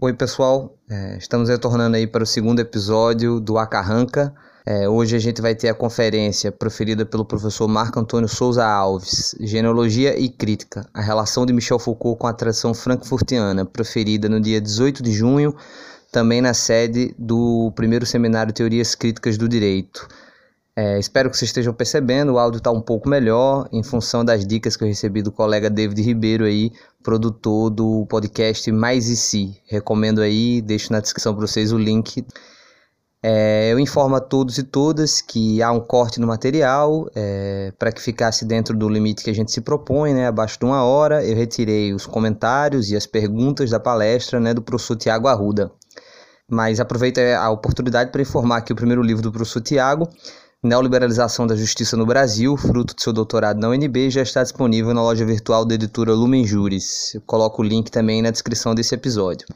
Oi, pessoal. É, estamos retornando aí para o segundo episódio do Acarranca. É, hoje a gente vai ter a conferência proferida pelo professor Marco Antônio Souza Alves, Genealogia e Crítica, a relação de Michel Foucault com a tradição frankfurtiana, proferida no dia 18 de junho, também na sede do primeiro seminário Teorias Críticas do Direito. É, espero que vocês estejam percebendo, o áudio está um pouco melhor em função das dicas que eu recebi do colega David Ribeiro aí, produtor do podcast Mais e Si. Recomendo aí, deixo na descrição para vocês o link. É, eu informo a todos e todas que há um corte no material é, para que ficasse dentro do limite que a gente se propõe, né, abaixo de uma hora. Eu retirei os comentários e as perguntas da palestra né, do professor Tiago Arruda. Mas aproveito a oportunidade para informar que o primeiro livro do professor Tiago Neoliberalização da Justiça no Brasil, fruto de seu doutorado na UNB, já está disponível na loja virtual da editora Lumen Juris. Eu coloco o link também na descrição desse episódio.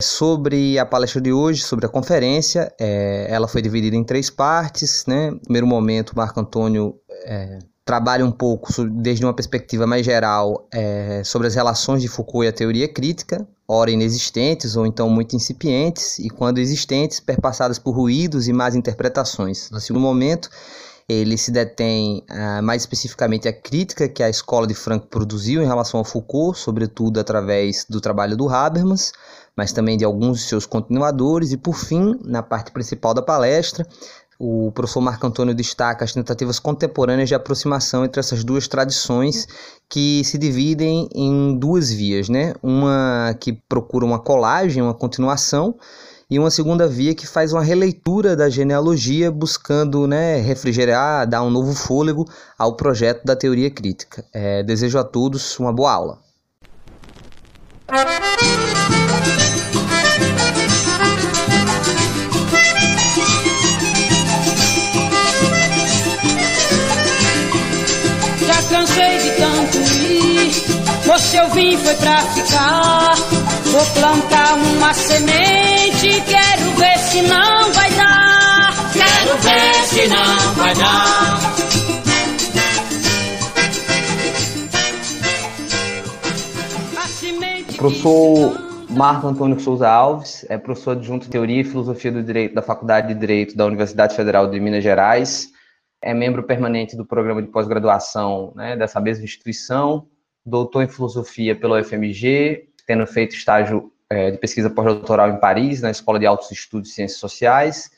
Sobre a palestra de hoje, sobre a conferência, é, ela foi dividida em três partes. Né? Primeiro momento, Marco Antônio é, trabalha um pouco, desde uma perspectiva mais geral, é, sobre as relações de Foucault e a teoria crítica ora inexistentes ou então muito incipientes, e quando existentes, perpassadas por ruídos e más interpretações. No segundo momento, ele se detém uh, mais especificamente a crítica que a escola de Franco produziu em relação a Foucault, sobretudo através do trabalho do Habermas, mas também de alguns de seus continuadores, e por fim, na parte principal da palestra, o professor Marco Antônio destaca as tentativas contemporâneas de aproximação entre essas duas tradições que se dividem em duas vias, né? Uma que procura uma colagem, uma continuação, e uma segunda via que faz uma releitura da genealogia, buscando né, refrigerar, dar um novo fôlego ao projeto da teoria crítica. É, desejo a todos uma boa aula. Eu vim foi pra ficar. Vou plantar uma semente, quero ver se não vai dar. Quero ver se não vai dar. Professor Marco Antônio Souza Alves é professor adjunto de Teoria e Filosofia do Direito da Faculdade de Direito da Universidade Federal de Minas Gerais. É membro permanente do programa de pós-graduação né, dessa mesma instituição doutor em filosofia pela UFMG, tendo feito estágio é, de pesquisa pós-doutoral em Paris, na Escola de Altos Estudos de Ciências Sociais.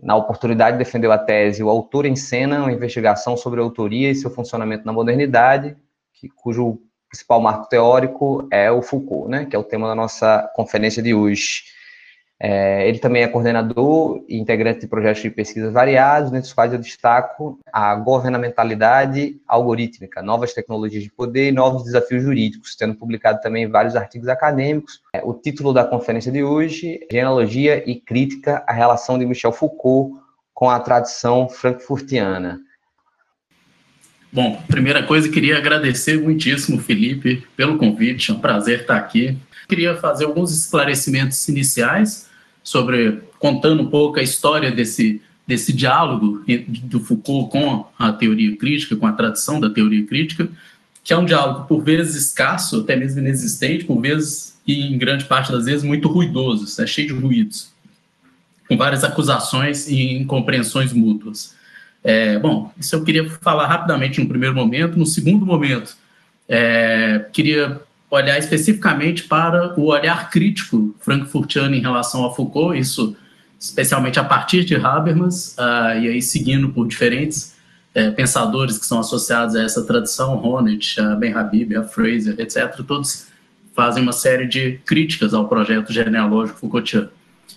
Na oportunidade, defendeu a tese O Autor em Cena, uma investigação sobre a autoria e seu funcionamento na modernidade, que, cujo principal marco teórico é o Foucault, né, que é o tema da nossa conferência de hoje. É, ele também é coordenador e integrante de projetos de pesquisa variados, dentre os quais eu destaco a governamentalidade algorítmica, novas tecnologias de poder e novos desafios jurídicos, tendo publicado também vários artigos acadêmicos. É, o título da conferência de hoje Genealogia e Crítica à Relação de Michel Foucault com a tradição frankfurtiana. Bom, primeira coisa, queria agradecer muitíssimo, Felipe, pelo convite, é um prazer estar aqui. Queria fazer alguns esclarecimentos iniciais sobre contando um pouco a história desse desse diálogo do Foucault com a teoria crítica, com a tradição da teoria crítica, que é um diálogo por vezes escasso, até mesmo inexistente, por vezes e em grande parte das vezes muito ruidoso, é cheio de ruídos, com várias acusações e incompreensões mútuas. É, bom, isso eu queria falar rapidamente no primeiro momento. No segundo momento, é, queria olhar especificamente para o olhar crítico frankfurtiano em relação a Foucault, isso especialmente a partir de Habermas, uh, e aí seguindo por diferentes uh, pensadores que são associados a essa tradição, Honneth, a Ben Habib, a Fraser, etc., todos fazem uma série de críticas ao projeto genealógico Foucaultiano.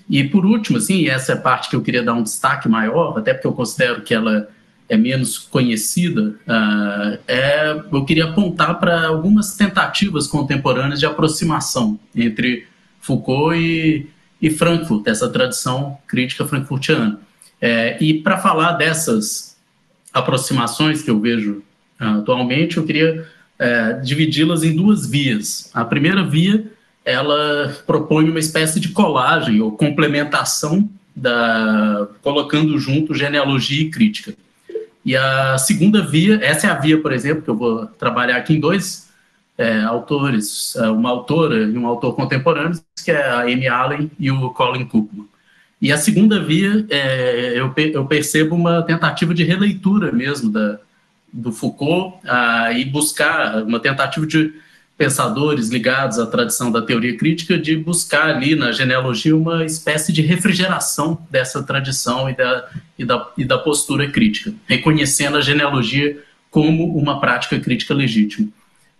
E por último, assim, essa é a parte que eu queria dar um destaque maior, até porque eu considero que ela é menos conhecida, uh, é, eu queria apontar para algumas tentativas contemporâneas de aproximação entre Foucault e, e Frankfurt, essa tradição crítica frankfurtiana. É, e para falar dessas aproximações que eu vejo uh, atualmente, eu queria uh, dividi-las em duas vias. A primeira via, ela propõe uma espécie de colagem ou complementação da colocando junto genealogia e crítica. E a segunda via, essa é a via, por exemplo, que eu vou trabalhar aqui em dois é, autores, é, uma autora e um autor contemporâneo, que é a Amy Allen e o Colin Cookman. E a segunda via, é, eu, eu, percebo uma tentativa de releitura mesmo da, do Foucault ah, e buscar uma tentativa de pensadores ligados à tradição da teoria crítica de buscar ali na genealogia uma espécie de refrigeração dessa tradição e da, e da, e da postura crítica, reconhecendo a genealogia como uma prática crítica legítima.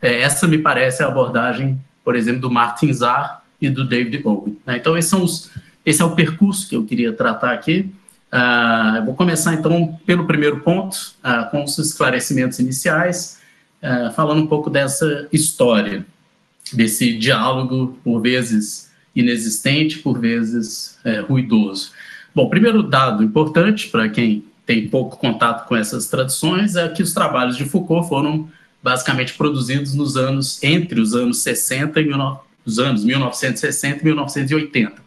É, essa me parece a abordagem, por exemplo, do Martin Zarr e do David Bowie. Né? Então, esses são os, esse é o percurso que eu queria tratar aqui. Uh, vou começar, então, pelo primeiro ponto, uh, com os esclarecimentos iniciais, uh, falando um pouco dessa história, desse diálogo, por vezes inexistente, por vezes é, ruidoso. Bom, primeiro dado importante para quem tem pouco contato com essas tradições é que os trabalhos de Foucault foram basicamente produzidos nos anos entre os anos 60 e os anos 1960 e 1980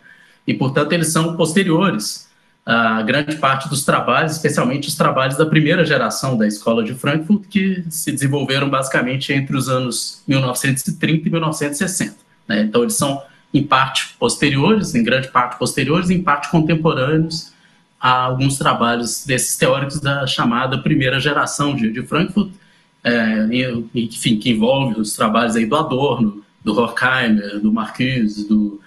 e, portanto, eles são posteriores a grande parte dos trabalhos, especialmente os trabalhos da primeira geração da Escola de Frankfurt, que se desenvolveram basicamente entre os anos 1930 e 1960. Né? Então, eles são, em parte, posteriores, em grande parte posteriores, em parte contemporâneos a alguns trabalhos desses teóricos da chamada primeira geração de, de Frankfurt, é, enfim, que envolve os trabalhos aí do Adorno, do Horkheimer, do Marquise, do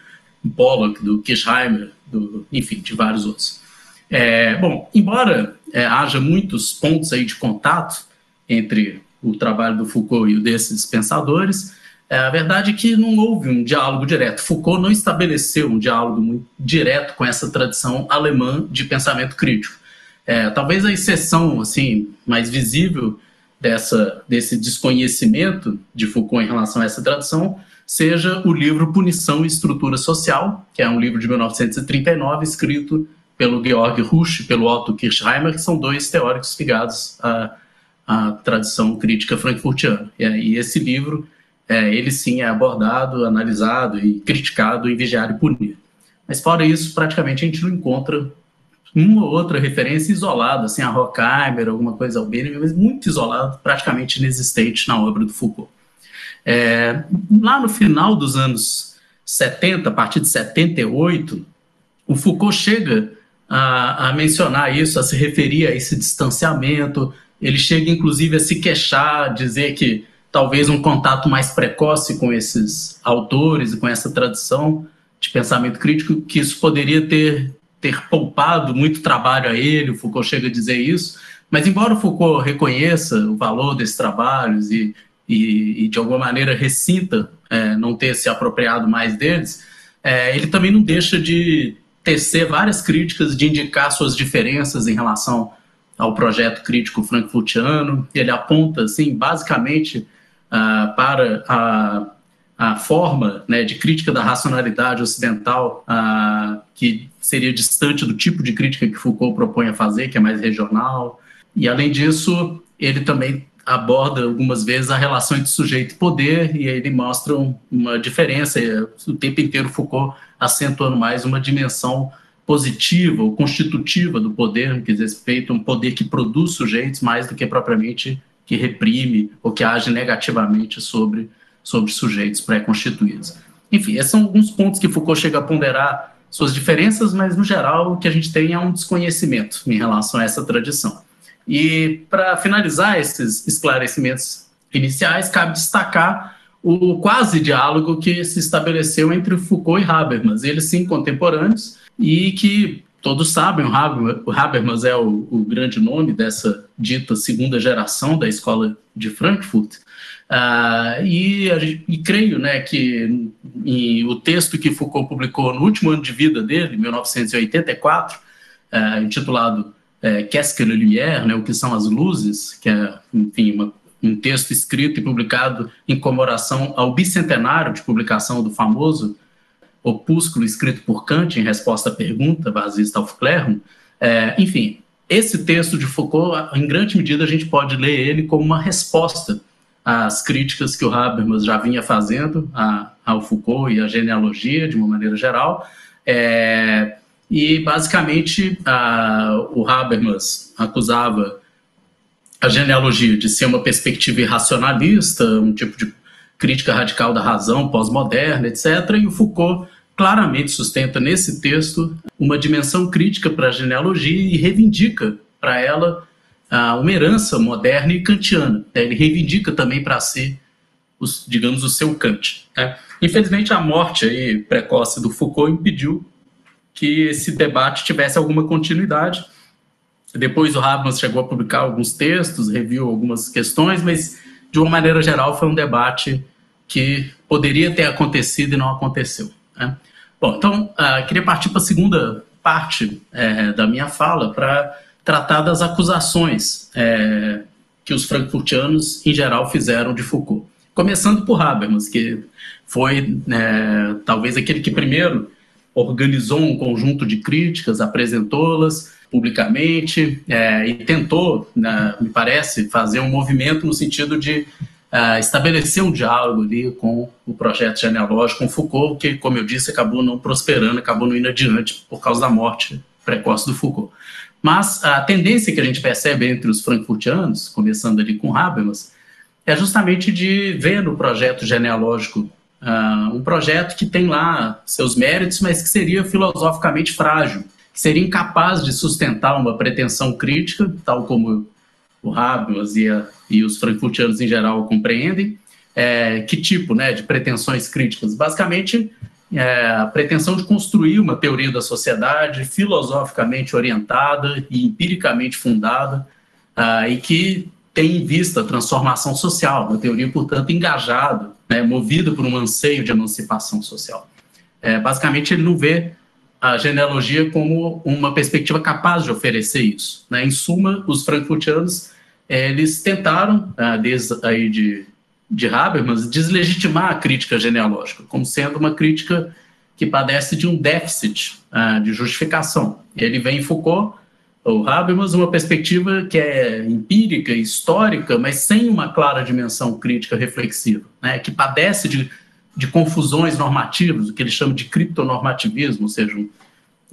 Pollock, do Kirchheimer, do, enfim, de vários outros. É, bom, embora é, haja muitos pontos aí de contato entre o trabalho do Foucault e o desses pensadores, é, a verdade é que não houve um diálogo direto. Foucault não estabeleceu um diálogo muito direto com essa tradição alemã de pensamento crítico. É, talvez a exceção assim mais visível dessa, desse desconhecimento de Foucault em relação a essa tradição seja o livro Punição e Estrutura Social, que é um livro de 1939 escrito pelo Georg Rusch e pelo Otto Kirchheimer, que são dois teóricos ligados à, à tradição crítica frankfurtiana. E, e esse livro, é, ele sim é abordado, analisado e criticado em Vigiar e Punir. Mas fora isso, praticamente a gente não encontra uma ou outra referência isolada, assim, a Horkheimer, alguma coisa ao Benjamin, mas muito isolado, praticamente inexistente na obra do Foucault. É, lá no final dos anos 70, a partir de 78, o Foucault chega a, a, mencionar isso, a se referir a esse distanciamento. Ele chega, inclusive, a se queixar, dizer que talvez um contato mais precoce com esses autores e com essa tradição de pensamento crítico, que isso poderia ter, ter poupado muito trabalho a ele. O Foucault chega a dizer isso. Mas, embora o Foucault reconheça o valor desses trabalhos e e, e de alguma maneira recinta é, não ter se apropriado mais deles, é, ele também não deixa de tecer várias críticas, de indicar suas diferenças em relação ao projeto crítico frankfurtiano. Ele aponta, assim, basicamente uh, para a, a forma né, de crítica da racionalidade ocidental, uh, que seria distante do tipo de crítica que Foucault propõe a fazer, que é mais regional. E, além disso, ele também aborda algumas vezes a relação entre sujeito e poder, e aí ele mostra uma diferença, o tempo inteiro Foucault acentuando mais uma dimensão positiva ou constitutiva do poder, que diz respeito a um poder que produz sujeitos mais do que propriamente que reprime ou que age negativamente sobre, sobre sujeitos pré-constituídos. Enfim, esses são alguns pontos que Foucault chega a ponderar suas diferenças, mas no geral o que a gente tem é um desconhecimento em relação a essa tradição. E para finalizar esses esclarecimentos iniciais, cabe destacar o quase diálogo que se estabeleceu entre Foucault e Habermas, eles sim contemporâneos, e que todos sabem, o Habermas é o, o grande nome dessa dita segunda geração da escola de Frankfurt, uh, e, e, creio né, que o texto que Foucault publicou no último ano de vida dele, 1984, uh, intitulado é, Qu'est-ce que lumière, né, o que são as luzes, que é, enfim, uma, um texto escrito e publicado em comemoração ao bicentenário de publicação do famoso opúsculo escrito por Kant em resposta à pergunta, Vasis Taufklerum. É, enfim, esse texto de Foucault, em grande medida, a gente pode ler ele como uma resposta às críticas que o Habermas já vinha fazendo a, ao Foucault e à genealogia, de uma maneira geral. É, e, basicamente, a, o Habermas acusava a genealogia de ser uma perspectiva irracionalista, um tipo de crítica radical da razão pós-moderna, etc. E o Foucault claramente sustenta nesse texto uma dimensão crítica para a genealogia e reivindica para ela uma herança moderna e kantiana. Ele reivindica também para si, os, digamos, o seu Kant. Né? Infelizmente, a morte aí precoce do Foucault impediu que esse debate tivesse alguma continuidade. Depois o Habermas chegou a publicar alguns textos, reviu algumas questões, mas de uma maneira geral foi um debate que poderia ter acontecido e não aconteceu. Né? Bom, então uh, queria partir para a segunda parte é, da minha fala para tratar das acusações é, que os frankfurtianos em geral fizeram de Foucault. Começando por Habermas, que foi é, talvez aquele que primeiro organizou um conjunto de críticas, apresentou-las publicamente é, e tentou, né, me parece, fazer um movimento no sentido de uh, estabelecer um diálogo ali com o projeto genealógico, com Foucault, que, como eu disse, acabou não prosperando, acabou não indo adiante por causa da morte precoce do Foucault. Mas a tendência que a gente percebe entre os frankfurtianos, começando ali com Habermas, é justamente de ver no projeto genealógico uh, um projeto que tem lá seus méritos, mas que seria filosoficamente frágil, que seria incapaz de sustentar uma pretensão crítica, tal como o Habermas e, a, e os frankfurtianos em geral compreendem. É, que tipo né, de pretensões críticas? Basicamente, é, a pretensão de construir uma teoria da sociedade filosoficamente orientada e empiricamente fundada, uh, e que tem em vista a transformação social, uma teoria, portanto, engajada, né, movida por um anseio de emancipação social. É, basicamente, ele não vê a genealogia como uma perspectiva capaz de oferecer isso. Né? Em suma, os frankfurtianos eles tentaram, ah, desde aí de, de Habermas, deslegitimar a crítica genealógica, como sendo uma crítica que padece de um déficit uh, de justificação. Ele vem em Foucault, ou Habermas, uma perspectiva que é empírica, histórica, mas sem uma clara dimensão crítica reflexiva, né, que padece de, de confusões normativas, o que ele chama de criptonormativismo, ou seja,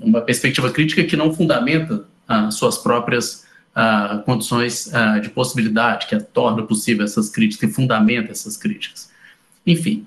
uma perspectiva crítica que não fundamenta uh, suas próprias uh, condições uh, de possibilidade, que torna possível essas críticas, que fundamenta essas críticas. Enfim,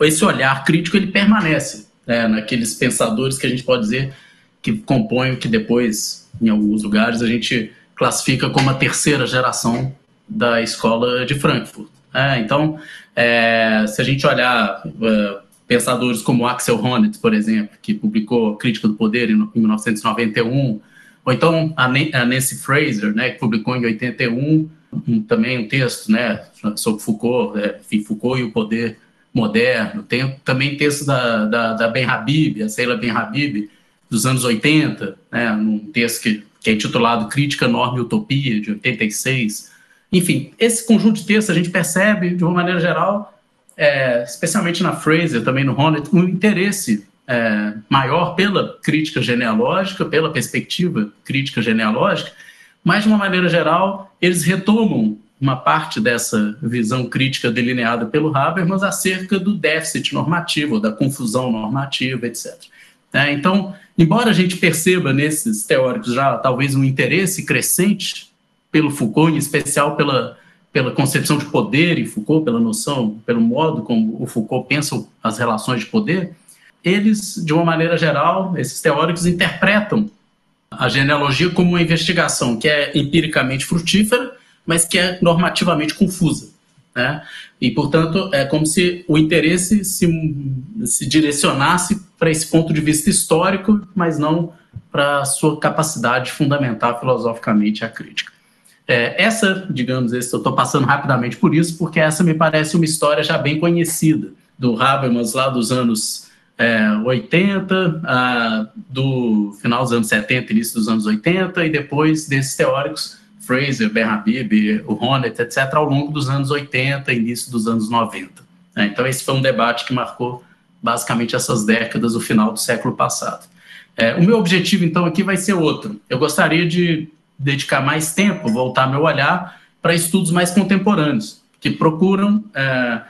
esse olhar crítico ele permanece né, naqueles pensadores que a gente pode dizer que compõem o que depois, em alguns lugares, a gente classifica como a terceira geração da escola de Frankfurt. É, então, é, se a gente olhar uh, pensadores como Axel Honneth, por exemplo, que publicou Crítica do Poder em, em 1991, ou então a Nancy Fraser, né, que publicou em 81 um, também um texto né, sobre Foucault, é, enfim, Foucault e o poder moderno. Tem também texto da, da, da Ben Habib, a Sheila Ben Habib, dos anos 80, né, um texto que, que é intitulado Crítica, Norma e Utopia, de 86. Enfim, esse conjunto de textos a gente percebe, de uma maneira geral, é, especialmente na Fraser, também no Honneth, um interesse é, maior pela crítica genealógica, pela perspectiva crítica genealógica, mas, de uma maneira geral, eles retomam uma parte dessa visão crítica delineada pelo Habermas acerca do déficit normativo, da confusão normativa, etc. É, então, embora a gente perceba nesses teóricos já talvez um interesse crescente pelo Foucault, em especial pela, pela concepção de poder em Foucault, pela noção, pelo modo como o Foucault pensa as relações de poder, eles, de uma maneira geral, esses teóricos interpretam a genealogia como uma investigação que é empiricamente frutífera, mas que é normativamente confusa. Né? E, portanto, é como se o interesse se, se direcionasse para esse ponto de vista histórico, mas não para a sua capacidade de fundamentar filosoficamente a crítica. É, essa, digamos, esse, eu estou passando rapidamente por isso, porque essa me parece uma história já bem conhecida do Habermas lá dos anos é, 80, ah, do final dos anos 70, início dos anos 80, e depois desses teóricos, Fraser, Ben Habib, o Honneth, etc., ao longo dos anos 80, início dos anos 90. É, então, esse foi um debate que marcou basicamente essas décadas, o final do século passado. É, o meu objetivo, então, aqui vai ser outro. Eu gostaria de dedicar mais tempo, voltar meu olhar para estudos mais contemporâneos, que procuram é,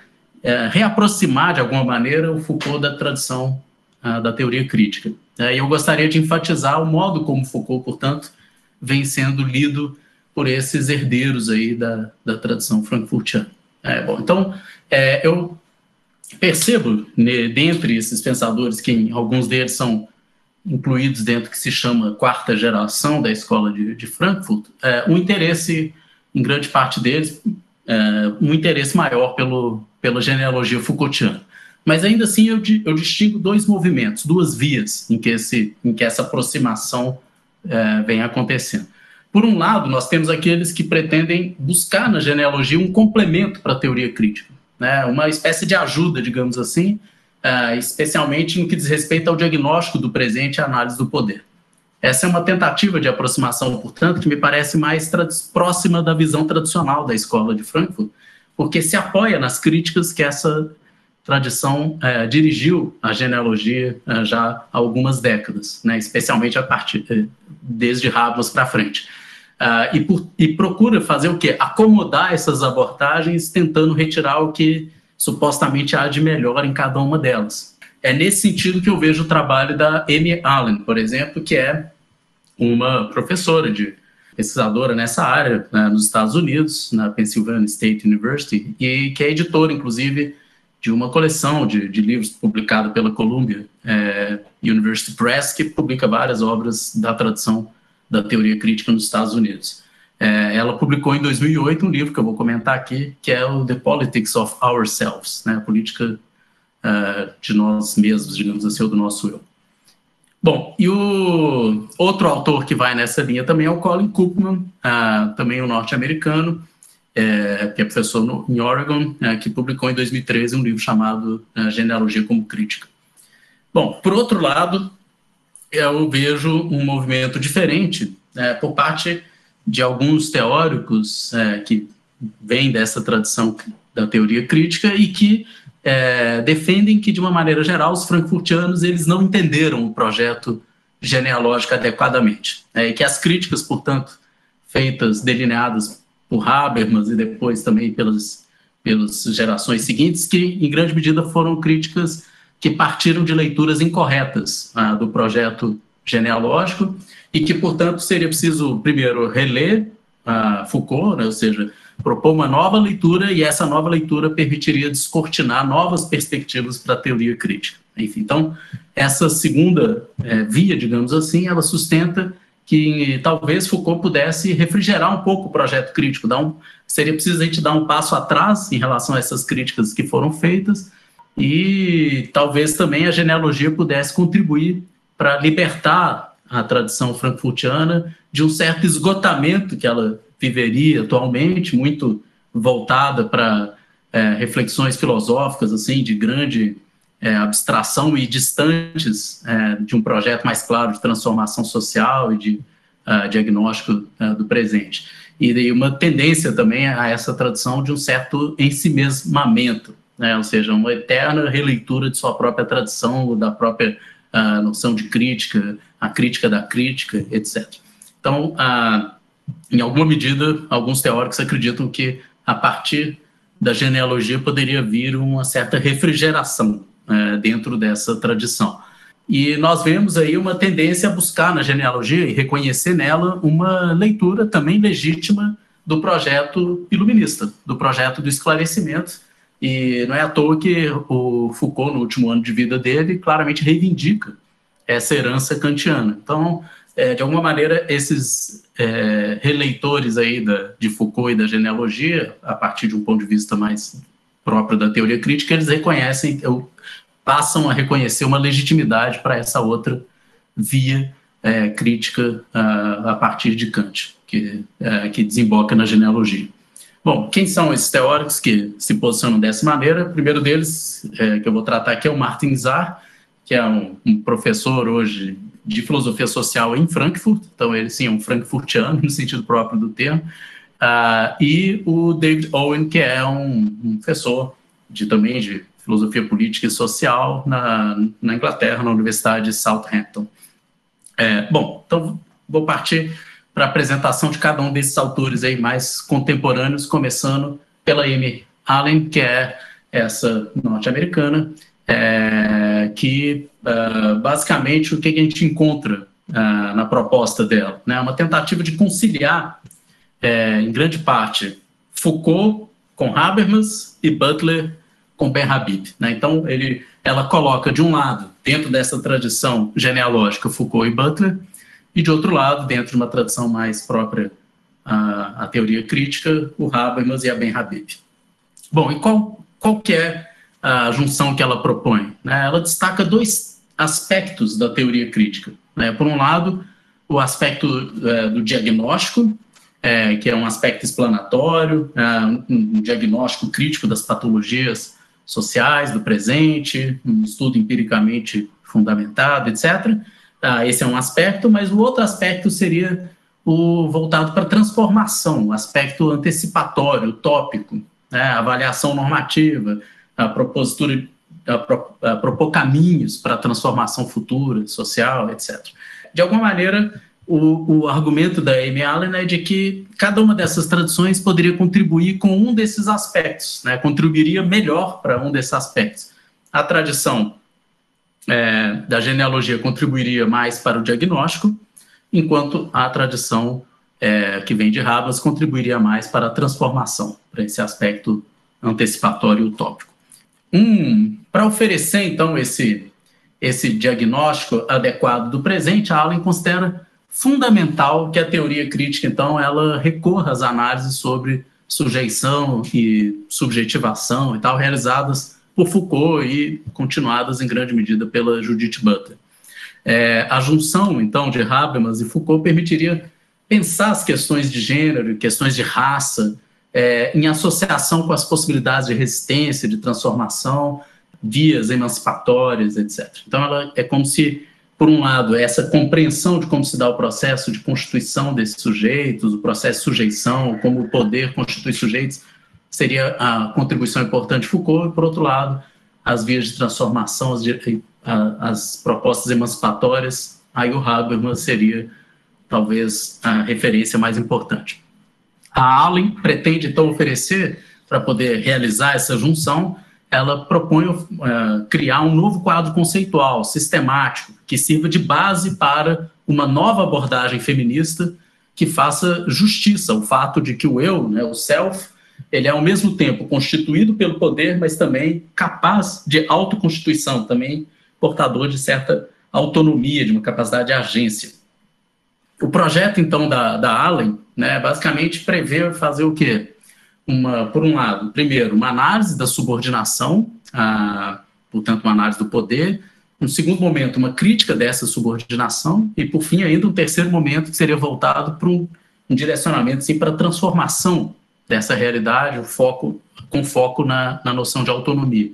é, reaproximar, de alguma maneira, o Foucault da tradição uh, da teoria crítica. É, e eu gostaria de enfatizar o modo como Foucault, portanto, vem sendo lido por esses herdeiros aí da, da tradição frankfurtiana. É, bom, então, é, eu percebo, né, dentre esses pensadores, que alguns deles são incluídos dentro que se chama quarta geração da escola de, de Frankfurt, é, um interesse, em grande parte deles, é, um interesse maior pelo, pela genealogia Foucaultiana. Mas ainda assim eu, eu distingo dois movimentos, duas vias em que, esse, em que essa aproximação é, vem acontecendo. Por um lado, nós temos aqueles que pretendem buscar na genealogia um complemento para a teoria crítica, né? uma espécie de ajuda, digamos assim, uh, especialmente no que diz respeito ao diagnóstico do presente e análise do poder. Essa é uma tentativa de aproximação, portanto, que me parece mais próxima da visão tradicional da escola de Frankfurt, porque se apoia nas críticas que essa tradição uh, dirigiu à genealogia uh, já há algumas décadas, né, especialmente a partir desde Habermas para frente. E, por, e procura fazer o quê? Acomodar essas abordagens, tentando retirar o que supostamente há de melhor em cada uma delas. É nesse sentido que eu vejo o trabalho da Amy Allen, por exemplo, que é uma professora de pesquisadora nessa área né, nos Estados Unidos, na Pennsylvania State University, e que é editora, inclusive, de uma coleção de, de livros publicada pela Columbia é, University Press, que publica várias obras da tradução da teoria crítica nos Estados Unidos. É, ela publicou em 2008 um livro que eu vou comentar aqui, que é o The Politics of Ourselves, né, a política uh, de nós mesmos, digamos assim, ou do nosso eu. Bom, e o outro autor que vai nessa linha também é o Colin Cookman, uh, também um norte-americano, é, que é professor no, em Oregon, é, que publicou em 2013 um livro chamado uh, Genealogia como Crítica. Bom, por outro lado, eu vejo um movimento diferente é, por parte de alguns teóricos é, que vêm dessa tradição da teoria crítica e que é, defendem que, de uma maneira geral, os frankfurtianos eles não entenderam o projeto genealógico adequadamente. É, e que as críticas, portanto, feitas, delineadas por Habermas e depois também pelas, pelas gerações seguintes, que em grande medida foram críticas que partiram de leituras incorretas ah, do projeto genealógico e que, portanto, seria preciso, primeiro, reler a Foucault, né, ou seja, propor uma nova leitura e essa nova leitura permitiria descortinar novas perspectivas para a teoria crítica. Enfim, então, essa segunda é, via, digamos assim, ela sustenta que talvez Foucault pudesse refrigerar um pouco o projeto crítico, dar um, seria preciso a gente dar um passo atrás em relação a essas críticas que foram feitas e talvez também a genealogia pudesse contribuir para libertar a tradição frankfurtiana de um certo esgotamento que ela viveria atualmente, muito voltada para é, reflexões filosóficas assim de grande é, abstração e distantes é, de um projeto mais claro de transformação social e de uh, diagnóstico uh, do presente. E daí uma tendência também a essa tradição de um certo ensimesmamento, né? ou seja, uma eterna releitura de sua própria tradição, da própria a noção de crítica, a crítica da crítica, etc. Então, a, em alguma medida, alguns teóricos acreditam que a partir da genealogia poderia vir uma certa refrigeração é, dentro dessa tradição. E nós vemos aí uma tendência a buscar na genealogia e reconhecer nela uma leitura também legítima do projeto iluminista, do projeto do esclarecimento, e não é à toa que o Foucault, no último ano de vida dele, claramente reivindica essa herança kantiana. Então, é, de alguma maneira, esses é, releitores aí da, de Foucault e da genealogia, a partir de um ponto de vista mais próprio da teoria crítica, eles reconhecem, passam a reconhecer uma legitimidade para essa outra via é, crítica a, a, partir de Kant, que, é, que desemboca na genealogia. Bom, quem são esses teóricos que se posicionam dessa maneira? O primeiro deles, é, que eu vou tratar aqui, é o Martin Zar, que é um, um, professor hoje de filosofia social em Frankfurt, então ele sim é um frankfurtiano, no sentido próprio do termo, uh, e o David Owen, que é um, um, professor de, também de filosofia política e social na, na Inglaterra, na Universidade de Southampton. É, bom, então vou partir para a apresentação de cada um desses autores aí mais contemporâneos, começando pela Amy Allen, que é essa norte-americana, é, que uh, basicamente o que a gente encontra uh, na proposta dela, né, uma tentativa de conciliar, é, em grande parte, Foucault com Habermas e Butler com Ben Habib. Né? Então, ele, ela coloca, de um lado, dentro dessa tradição genealógica, Foucault e Butler, e, de outro lado, dentro de uma tradição mais própria à, à teoria crítica, o Habermas e a Ben Habib. Bom, e qual, qual que é a junção que ela propõe? Né? Ela destaca dois aspectos da teoria crítica. Né? Por um lado, o aspecto é, do diagnóstico, é, que é um aspecto explanatório, é, um diagnóstico crítico das patologias sociais do presente, um estudo empiricamente fundamentado, etc. Ah, esse é um aspecto, mas o outro aspecto seria o voltado para transformação, o aspecto antecipatório, utópico, né, avaliação normativa, a propositura, a, pro, a propor caminhos para transformação futura, social, etc. De alguma maneira, o, o, argumento da Amy Allen é de que cada uma dessas tradições poderia contribuir com um desses aspectos, né, contribuiria melhor para um desses aspectos. A tradição é, da genealogia contribuiria mais para o diagnóstico, enquanto a tradição é, que vem de Rabas contribuiria mais para a transformação, para esse aspecto antecipatório utópico. Um, para oferecer, então, esse, esse diagnóstico adequado do presente, Allen considera fundamental que a teoria crítica, então, ela recorra às análises sobre sujeição e subjetivação e tal, realizadas por Foucault e continuadas em grande medida pela Judith Butler. É, a junção, então, de Habermas e Foucault permitiria pensar as questões de gênero, questões de raça, é, em associação com as possibilidades de resistência, de transformação, vias emancipatórias, etc. Então, ela é como se por um lado, essa compreensão de como se dá o processo de constituição desses sujeitos, o processo de sujeição, como o poder constitui sujeitos, seria a contribuição importante de Foucault, e, por outro lado, as vias de transformação, as, as propostas emancipatórias, aí o Habermas seria talvez a referência mais importante. A Allen pretende, então, oferecer, para poder realizar essa junção, ela propõe uh, criar um novo quadro conceitual, sistemático, que sirva de base para uma nova abordagem feminista que faça justiça ao fato de que o eu, né, o self, ele é ao mesmo tempo constituído pelo poder, mas também capaz de autoconstituição, também portador de certa autonomia, de uma capacidade de agência. O projeto, então, da, da Allen, né, basicamente prevê fazer o quê? uma, por um lado, primeiro, uma análise da subordinação, a, portanto, uma análise do poder, um segundo momento, uma crítica dessa subordinação, e, por fim, ainda um terceiro momento que seria voltado para um, um direcionamento assim, para a transformação dessa realidade, o foco, com foco na, na noção de autonomia.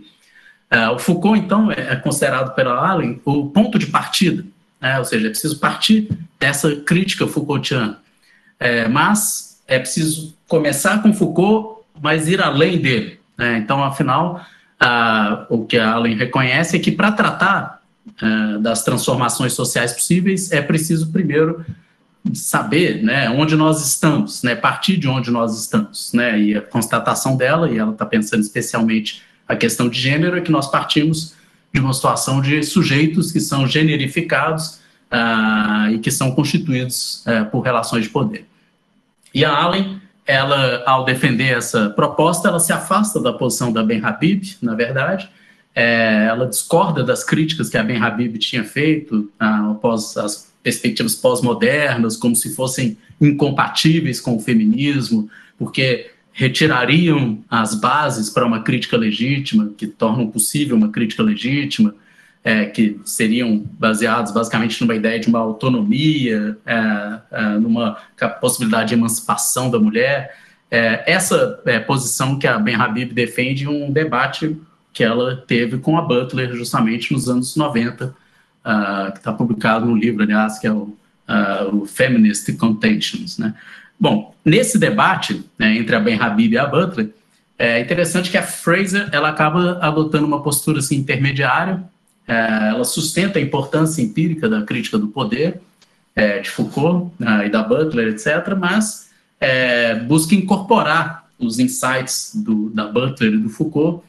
Uh, o Foucault, então, é, é considerado pela Allen o ponto de partida, né? ou seja, é preciso partir dessa crítica Foucaultiana. É, mas é preciso começar com Foucault, mas ir além dele. Né? Então, afinal, o que a Allen reconhece é que para tratar é, das transformações sociais possíveis é preciso primeiro saber né, onde nós estamos, né, partir de onde nós estamos. Né, e a constatação dela, e ela está pensando especialmente a questão de gênero, é que nós partimos de uma situação de sujeitos que são generificados uh, e que são constituídos uh, por relações de poder. E a Allen, ela, ao defender essa proposta, ela se afasta da posição da Ben Habib, na verdade, é, ela discorda das críticas que a Ben Habib tinha feito ah, após as perspectivas pós-modernas, como se fossem incompatíveis com o feminismo, porque retirariam as bases para uma crítica legítima, que tornam possível uma crítica legítima, é, que seriam baseados basicamente numa ideia de uma autonomia, é, é, numa possibilidade de emancipação da mulher. É, essa é, posição que a Ben Habib defende um debate que ela teve com a Butler justamente nos anos 90, uh, que está publicado no livro, aliás, que é o, uh, o Feminist Contentions. Né? Bom, nesse debate né, entre a Ben Habib e a Butler, é interessante que a Fraser ela acaba adotando uma postura assim, intermediária, é, ela sustenta a importância empírica da crítica do poder, é, de Foucault né, e da Butler, etc., mas é, busca incorporar os insights do, da Butler e do Foucault,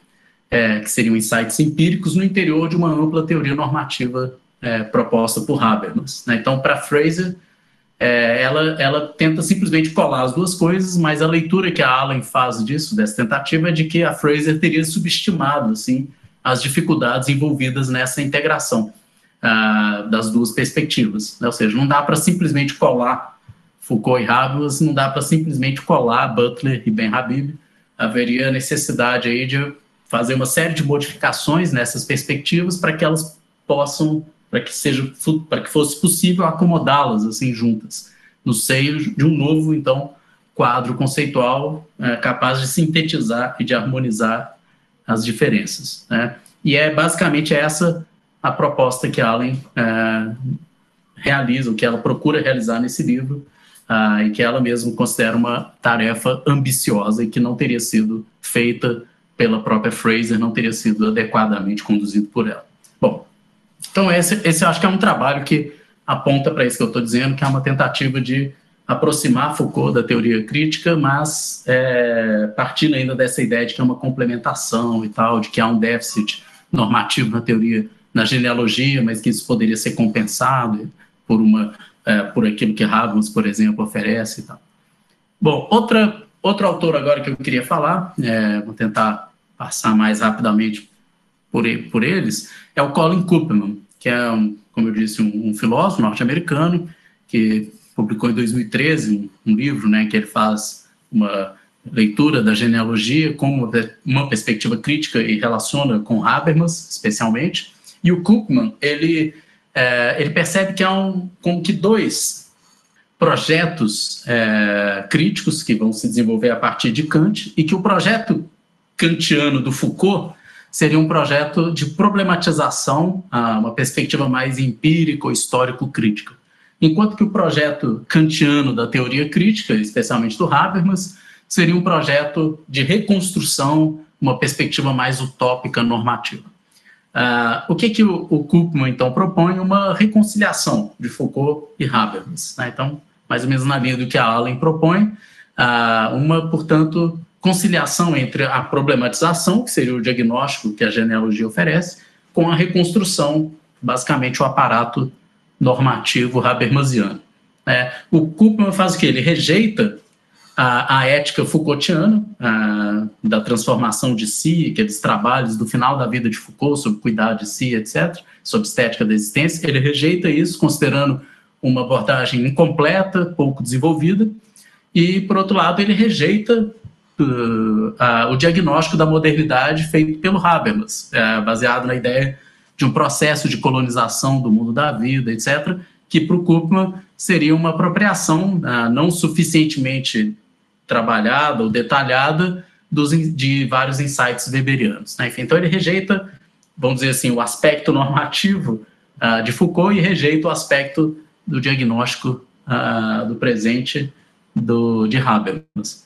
é, que seriam insights empíricos, no interior de uma ampla teoria normativa é, proposta por Habermas. Né? Então, para Fraser, é, ela, ela tenta simplesmente colar as duas coisas, mas a leitura que a Allen faz disso, dessa tentativa, é de que a Fraser teria subestimado assim, as dificuldades envolvidas nessa integração uh, das duas perspectivas. Né? Ou seja, não dá para simplesmente colar Foucault e Habermas, não dá para simplesmente colar Butler e Ben Habib. Haveria necessidade aí de fazer uma série de modificações nessas perspectivas para que elas possam para que seja para que fosse possível acomodá-las assim juntas no seio de um novo então quadro conceitual é, capaz de sintetizar e de harmonizar as diferenças né? e é basicamente essa a proposta que Allen é, realiza o que ela procura realizar nesse livro ah, e que ela mesma considera uma tarefa ambiciosa e que não teria sido feita pela própria Fraser, não teria sido adequadamente conduzido por ela. Então, esse, esse eu acho que é um trabalho que aponta para isso que eu estou dizendo, que é uma tentativa de aproximar Foucault da teoria crítica, mas é, partindo ainda dessa ideia de que é uma complementação e tal, de que há um déficit normativo na teoria, na genealogia, mas que isso poderia ser compensado por uma é, por aquilo que Habermas, por exemplo, oferece e tal. Bom, outra outro autor agora que eu queria falar, é, vou tentar passar mais rapidamente por, por eles, é o Colin Koopman, que é, um, como eu disse, um, um filósofo norte-americano que publicou em 2013 um, um, livro, né, que ele faz uma leitura da genealogia com uma, uma perspectiva crítica e relaciona com Habermas, especialmente. E o Koopman, ele, é, ele percebe que há um, como que dois projetos é, críticos que vão se desenvolver a partir de Kant e que o projeto kantiano do Foucault seria um projeto de problematização, ah, uma perspectiva mais empírica ou histórico-crítica. Enquanto que o projeto kantiano da teoria crítica, especialmente do Habermas, seria um projeto de reconstrução, uma perspectiva mais utópica normativa. Uh, o que, que o, o então, propõe? Uma reconciliação de Foucault e Habermas. Né? Então, mais ou menos na linha do que a Allen propõe, uh, uma, portanto, conciliação entre a problematização, que seria o diagnóstico que a genealogia oferece, com a reconstrução, basicamente o aparato normativo habermasiano. É, o Koopman faz o que? Ele rejeita a, a ética Foucaultiana, a, da transformação de si, aqueles trabalhos do final da vida de Foucault sobre cuidar de si, etc., sobre estética da existência. Ele rejeita isso, considerando uma abordagem incompleta, pouco desenvolvida, e, por outro lado, ele rejeita uh, uh, o diagnóstico da modernidade feito pelo Habermas, uh, baseado na ideia de um processo de colonização do mundo da vida, etc., que para o Koopman seria uma apropriação ah, não suficientemente trabalhada ou detalhada dos, de vários insights weberianos. Né? Enfim, então ele rejeita, vamos dizer assim, o aspecto normativo de Foucault e rejeita o aspecto do diagnóstico do presente do, de Habermas.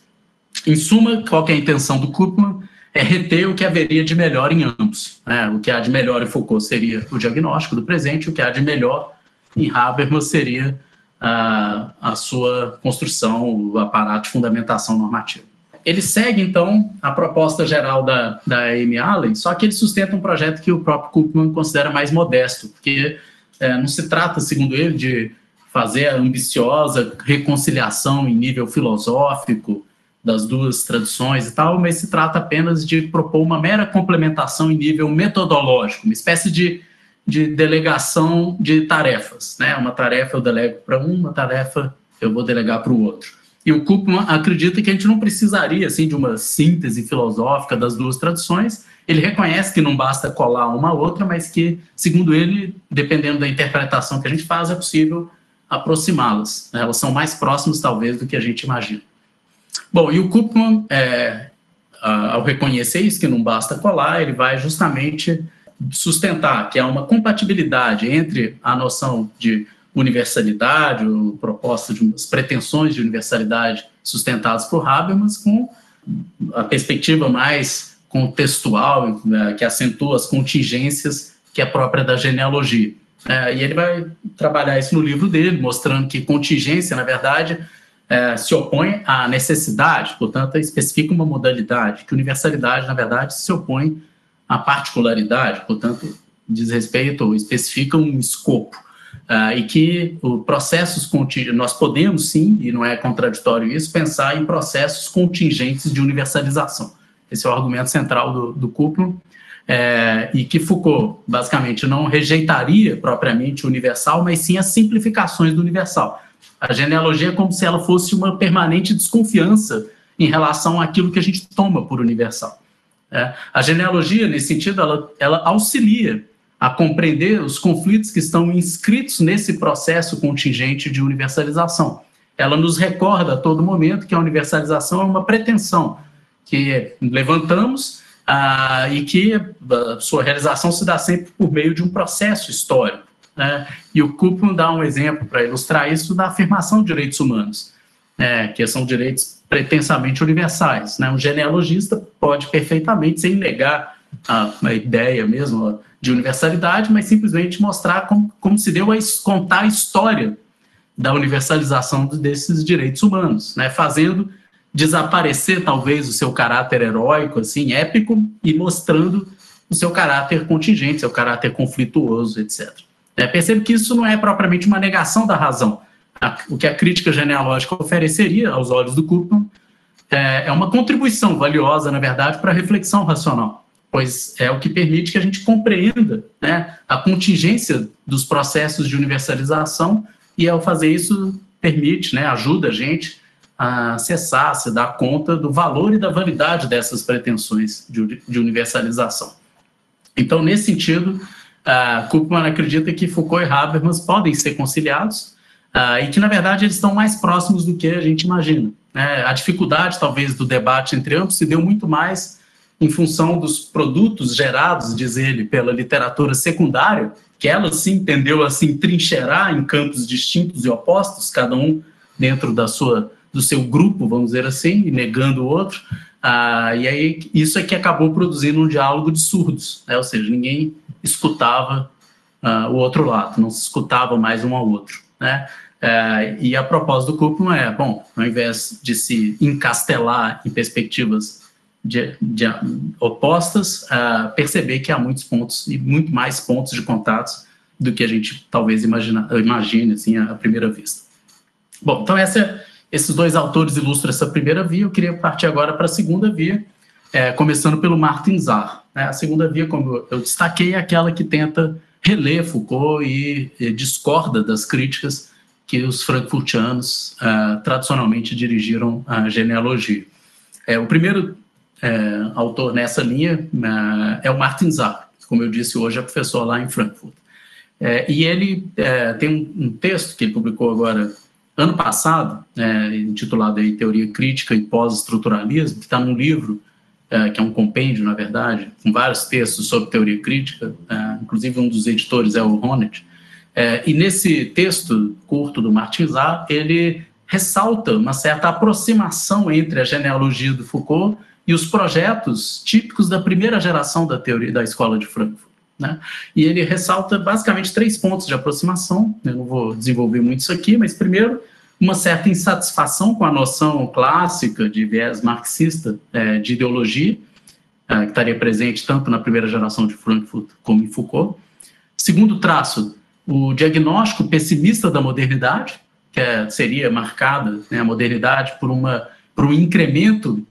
Em suma, qual é a intenção do Koopman? É reter o que haveria de melhor em ambos. Né? O que há de melhor em Foucault seria o diagnóstico do presente, o que há de melhor em Habermas seria a, a sua construção, o aparato de fundamentação normativa. Ele segue, então, a proposta geral da, da Amy Allen, só que ele sustenta um projeto que o próprio Koopman considera mais modesto, porque é, não se trata, segundo ele, de fazer a ambiciosa reconciliação em nível filosófico, das duas tradições e tal, mas se trata apenas de propor uma mera complementação em nível metodológico, uma espécie de, de delegação de tarefas. Né? Uma tarefa eu delego para um, uma tarefa eu vou delegar para o outro. E o Koopman acredita que a gente não precisaria assim de uma síntese filosófica das duas tradições. Ele reconhece que não basta colar uma a outra, mas que, segundo ele, dependendo da interpretação que a gente faz, é possível aproximá-las. Elas são mais próximas, talvez, do que a gente imagina. Bom, e o Koopman, é, ao reconhecer isso, que não basta colar, ele vai justamente sustentar que há uma compatibilidade entre a noção de universalidade, ou proposta de umas pretensões de universalidade sustentadas por Habermas, com a perspectiva mais contextual, né, que acentua as contingências que é própria da genealogia. É, e ele vai trabalhar isso no livro dele, mostrando que contingência, na verdade, é, se opõe à necessidade, portanto, especifica uma modalidade, que universalidade, na verdade, se opõe à particularidade, portanto, diz respeito ou especifica um escopo. Uh, e que o processos nós podemos sim, e não é contraditório isso, pensar em processos contingentes de universalização. Esse é o argumento central do, do Kuplan, é, e que Foucault, basicamente, não rejeitaria propriamente o universal, mas sim as simplificações do universal. A genealogia é como se ela fosse uma permanente desconfiança em relação àquilo que a gente toma por universal. É, a genealogia, nesse sentido, ela, ela auxilia a compreender os conflitos que estão inscritos nesse processo contingente de universalização. Ela nos recorda a todo momento que a universalização é uma pretensão que levantamos ah, e que a sua realização se dá sempre por meio de um processo histórico. Né? E o Kupman dá um exemplo para ilustrar isso da afirmação de direitos humanos, né? que são direitos pretensamente universais. Né? Um genealogista pode perfeitamente, sem negar a, a ideia mesmo de universalidade, mas simplesmente mostrar como, como se deu a contar a história da universalização desses direitos humanos, né? fazendo desaparecer talvez o seu caráter heróico, assim, épico, e mostrando o seu caráter contingente, seu caráter conflituoso, etc. É, percebo que isso não é propriamente uma negação da razão. o que a crítica genealógica ofereceria aos olhos do Kupman é, é uma contribuição valiosa, na verdade, para a reflexão racional pois é o que permite que a gente compreenda né, a contingência dos processos de universalização e ao fazer isso permite, né, ajuda a gente a acessar, se dar conta do valor e da validade dessas pretensões de, de universalização. Então, nesse sentido, uh, acredita que Foucault e Habermas podem ser conciliados uh, e que, na verdade, eles estão mais próximos do que a gente imagina. Né? A dificuldade, talvez, do debate entre ambos se deu muito mais em função dos produtos gerados, diz ele, pela literatura secundária, que ela sim entendeu assim trincheirar em campos distintos e opostos, cada um dentro da sua do seu grupo, vamos dizer assim, negando o outro. Ah, e aí isso é que acabou produzindo um diálogo de surdos, né? ou seja, ninguém escutava ah, o outro lado, não se escutava mais um ao outro, né? É, e a propósito do Kupman é, bom, ao invés de se encastelar em perspectivas de, de opostas, uh, perceber que há muitos pontos e muito mais pontos de contatos do que a gente talvez imagina, imagine assim, à primeira vista. Bom, então essa, esses dois autores ilustram essa primeira via, eu queria partir agora para a segunda via, é, começando pelo Martin Zarr. Né? A segunda via, como eu destaquei, é aquela que tenta reler Foucault e, e discorda das críticas que os frankfurtianos uh, tradicionalmente dirigiram à genealogia. É, o primeiro é, autor nessa linha é, é o Martin Zapp, que, como eu disse hoje, é professor lá em Frankfurt. É, e ele é, tem um, um, texto que ele publicou agora ano passado, é, intitulado aí Teoria Crítica e Pós-Estruturalismo, que está num livro é, que é um compêndio, na verdade, com vários textos sobre teoria crítica, inclusive um dos editores é o Honneth. e nesse texto curto do Martin Zapp, ele ressalta uma certa aproximação entre a genealogia do Foucault e os projetos típicos da primeira geração da teoria da escola de Frankfurt. Né? E ele ressalta basicamente três pontos de aproximação. Eu não vou desenvolver muito isso aqui, mas primeiro, uma certa insatisfação com a noção clássica de viés marxista é, de ideologia, é, que estaria presente tanto na primeira geração de Frankfurt como em Foucault. Segundo traço, o diagnóstico pessimista da modernidade, que é, seria marcada né, a modernidade por, uma, por um incremento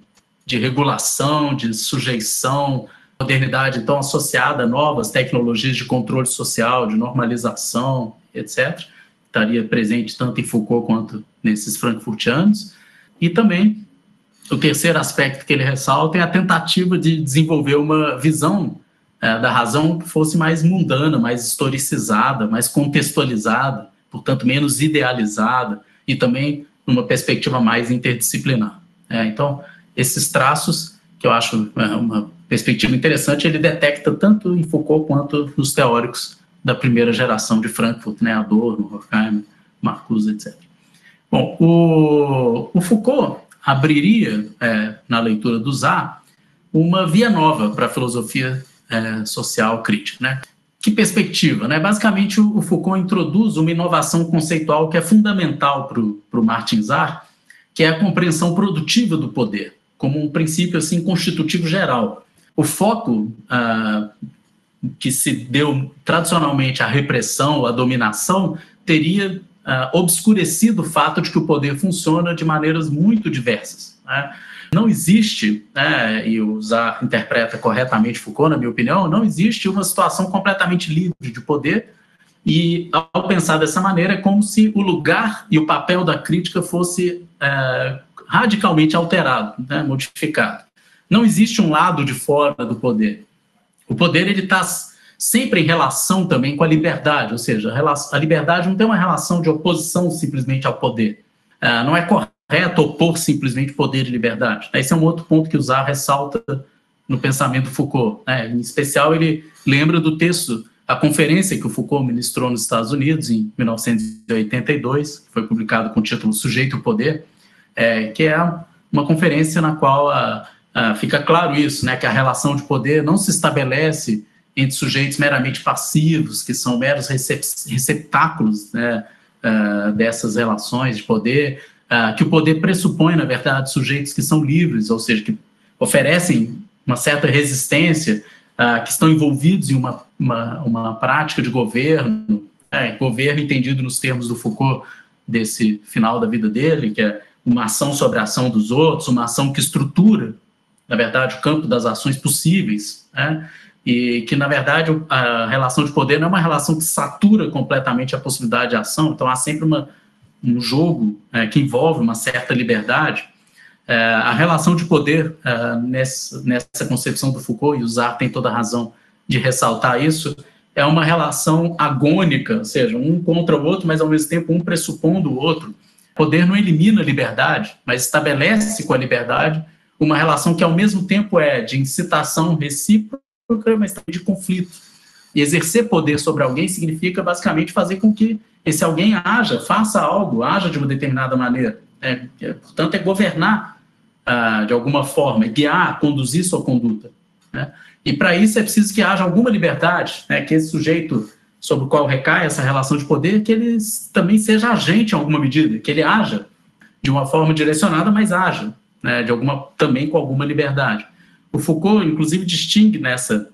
de regulação, de sujeição, modernidade então associada a novas tecnologias de controle social, de normalização, etc. Estaria presente tanto em Foucault quanto nesses frankfurtianos. E também o terceiro aspecto que ele ressalta é a tentativa de desenvolver uma visão é, da razão que fosse mais mundana, mais historicizada, mais contextualizada, portanto menos idealizada e também numa perspectiva mais interdisciplinar. É, então, esses traços, que eu acho é, uma perspectiva interessante, ele detecta tanto em Foucault quanto nos teóricos da primeira geração de Frankfurt, né, Adorno, Horkheimer, Marcuse, etc. Bom, o, o Foucault abriria, é, na leitura do Zá, uma via nova para a filosofia é, social crítica, né? Que perspectiva, né? Basicamente, o, o, Foucault introduz uma inovação conceitual que é fundamental para o Martin Zar, que é a compreensão produtiva do poder como um princípio assim constitutivo geral. O foco ah, que se deu tradicionalmente à repressão, à dominação, teria uh, obscurecido o fato de que o poder funciona de maneiras muito diversas. Né? Não existe, né, e o Zar interpreta corretamente Foucault, na minha opinião, não existe uma situação completamente livre de poder, e ao pensar dessa maneira, é como se o lugar e o papel da crítica fosse é, radicalmente alterado, né, modificado. Não existe um lado de fora do poder. O poder ele está sempre em relação também com a liberdade, ou seja, a liberdade não tem uma relação de oposição simplesmente ao poder. É, não é correto opor simplesmente poder e liberdade. Esse é um outro ponto que o Zar ressalta no pensamento Foucault. Né? Em especial, ele lembra do texto, a conferência que o Foucault ministrou nos Estados Unidos em 1982, que foi publicado com o título Sujeito e Poder, é, que é uma conferência na qual a, a, fica claro isso, né, que a relação de poder não se estabelece entre sujeitos meramente passivos, que são meros receptáculos né, uh, dessas relações de poder, uh, que o poder pressupõe, na verdade, sujeitos que são livres, ou seja, que oferecem uma certa resistência, que estão envolvidos em uma, uma, uma prática de governo, é, governo entendido nos termos do Foucault, desse final da vida dele, que é uma ação sobre a ação dos outros, uma ação que estrutura, na verdade, o campo das ações possíveis, né? e que, na verdade, a relação de poder não é uma relação que satura completamente a possibilidade de ação, então há sempre uma, um jogo é, que envolve uma certa liberdade. É, a relação de poder é, nessa, nessa concepção do Foucault, e o Zar tem toda a razão de ressaltar isso, é uma relação agônica, ou seja, um contra o outro, mas ao mesmo tempo um pressupondo o outro. Poder não elimina a liberdade, mas estabelece com a liberdade uma relação que ao mesmo tempo é de incitação recíproca mas também de conflito. E exercer poder sobre alguém significa basicamente fazer com que esse alguém haja, faça algo, haja de uma determinada maneira. É, é, portanto, é governar ah, de alguma forma, é guiar, conduzir sua conduta. Né? E para isso é preciso que haja alguma liberdade, né? que esse sujeito sobre o qual recai essa relação de poder, que ele também seja agente em alguma medida, que ele haja de uma forma direcionada, mas haja, né? de alguma também com alguma liberdade. O Foucault, inclusive, distingue nessa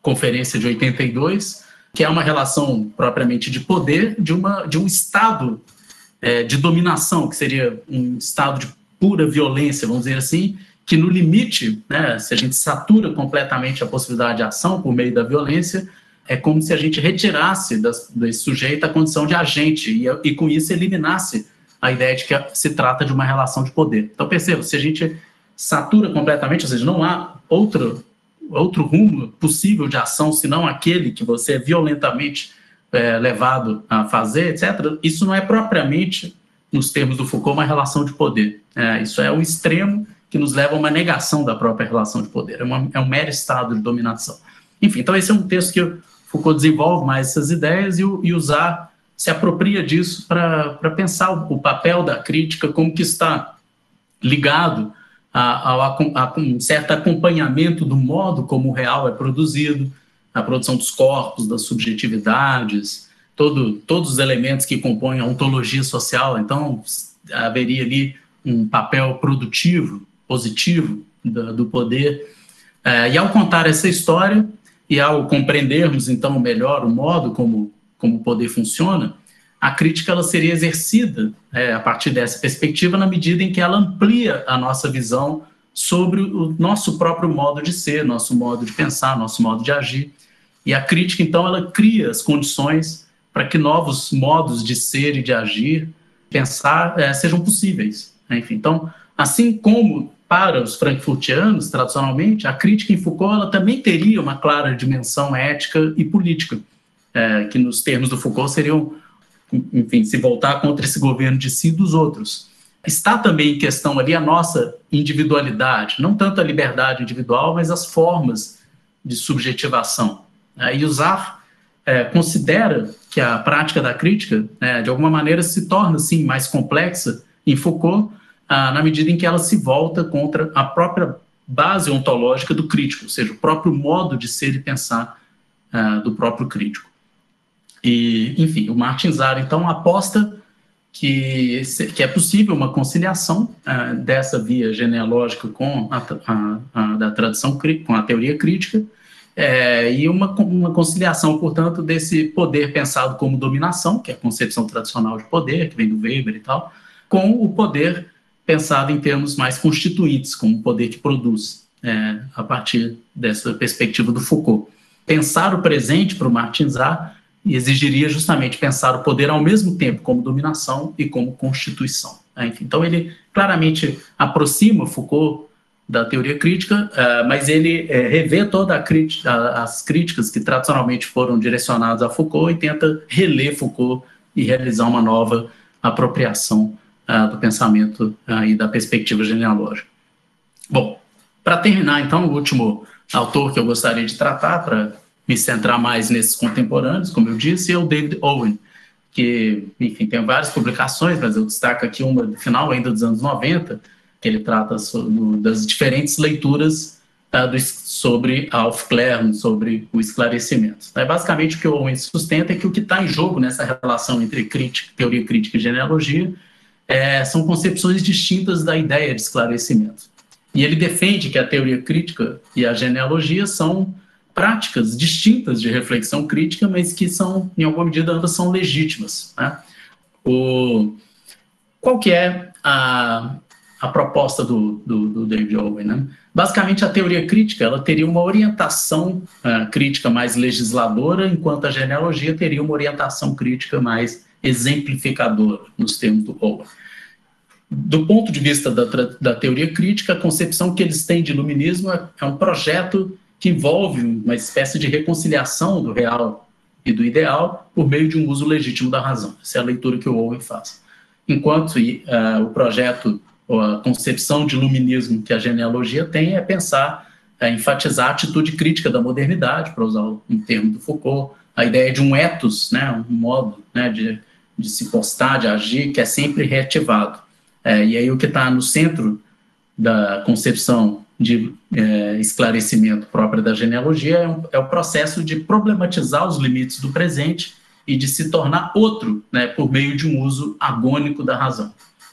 conferência de 82 que é uma relação propriamente de poder de, uma, de um estado é, de dominação, que seria um estado de pura violência, vamos dizer assim, que no limite, né, se a gente satura completamente a possibilidade de ação por meio da violência, é como se a gente retirasse das, desse sujeito a condição de agente e, e com isso eliminasse a ideia de que se trata de uma relação de poder. Então perceba, se a gente satura completamente, ou seja, não há outro, outro rumo possível de ação senão aquele que você é violentamente é, levado a fazer, etc. Isso não é propriamente, nos termos do Foucault, uma relação de poder. É, isso é um extremo que nos leva a uma negação da própria relação de poder, é, uma, é um mero estado de dominação. Enfim, então esse é um texto que o Foucault desenvolve mais essas ideias e, e usar se apropria disso para pensar o, o papel da crítica, como que está ligado a, a, a, um certo acompanhamento do modo como o real é produzido, a produção dos corpos, das subjetividades, todo, todos os elementos que compõem a ontologia social. Então, haveria ali um papel produtivo, positivo do, do poder. É, e ao contar essa história e ao compreendermos, então, melhor o modo como, como o poder funciona, a crítica ela seria exercida é, a partir dessa perspectiva na medida em que ela amplia a nossa visão sobre o nosso próprio modo de ser, nosso modo de pensar, nosso modo de agir. E a crítica, então, ela cria as condições para que novos modos de ser e de agir, pensar, é, sejam possíveis. Né? Enfim, então, assim como para os frankfurtianos, tradicionalmente, a crítica em Foucault ela também teria uma clara dimensão ética e política, é, que nos termos do Foucault seriam enfim, se voltar contra esse governo de si e dos outros. Está também em questão ali a nossa individualidade, não tanto a liberdade individual, mas as formas de subjetivação. E o Zar é, considera que a prática da crítica, é, de alguma maneira, se torna, sim, mais complexa em Foucault, ah, na medida em que ela se volta contra a própria base ontológica do crítico, ou seja, o próprio modo de ser e pensar ah, do próprio crítico. E, enfim, o Martin Zara, então, aposta que, que é possível uma conciliação uh, dessa via genealógica com a, a, a, da tradição, com a teoria crítica, é, e uma, uma conciliação, portanto, desse poder pensado como dominação, que é a concepção tradicional de poder, que vem do Weber e tal, com o poder pensado em termos mais constituintes, como o poder que produz, é, a partir dessa perspectiva do Foucault. Pensar o presente para o Martins A exigiria justamente pensar o poder ao mesmo tempo como dominação e como constituição. Né? Então ele claramente aproxima Foucault da teoria crítica, uh, mas ele uh, revê todas as críticas que tradicionalmente foram direcionadas a Foucault e tenta reler Foucault e realizar uma nova apropriação uh, do pensamento e da perspectiva genealógica. Bom, para terminar, então, o último autor que eu gostaria de tratar, para me centrar mais nesses contemporâneos, como eu disse, é o David Owen, que, enfim, tem várias publicações, mas eu destaco aqui uma do final ainda dos anos 90, que ele trata sobre, das diferentes leituras uh, do, sobre Alf Clare, sobre o esclarecimento. É basicamente o que o Owen sustenta é que o que está em jogo nessa relação entre crítica, teoria crítica e genealogia é, são concepções distintas da ideia de esclarecimento. E ele defende que a teoria crítica e a genealogia são práticas distintas de reflexão crítica, mas que são, em alguma medida, ambas são legítimas. Né? O, qual que é a, a proposta do, do, do David Owen. Né? Basicamente, a teoria crítica ela teria uma orientação uh, crítica mais legisladora, enquanto a genealogia teria uma orientação crítica mais exemplificadora, nos termos do Owen. Do ponto de vista da, da teoria crítica, a concepção que eles têm de iluminismo é, é um projeto que envolve uma espécie de reconciliação do real e do ideal por meio de um uso legítimo da razão. Essa é a leitura que o Owen faz. Enquanto uh, o projeto a concepção de iluminismo que a genealogia tem é pensar, é enfatizar a atitude crítica da modernidade, para usar um termo do Foucault, a ideia de um ethos, né, um modo né, de, de se postar, de agir, que é sempre reativado. É, e aí o que está no centro da concepção de é, esclarecimento própria da genealogia é, um, é, o processo de problematizar os limites do presente e de se tornar outro, né, por meio de um uso agônico da razão.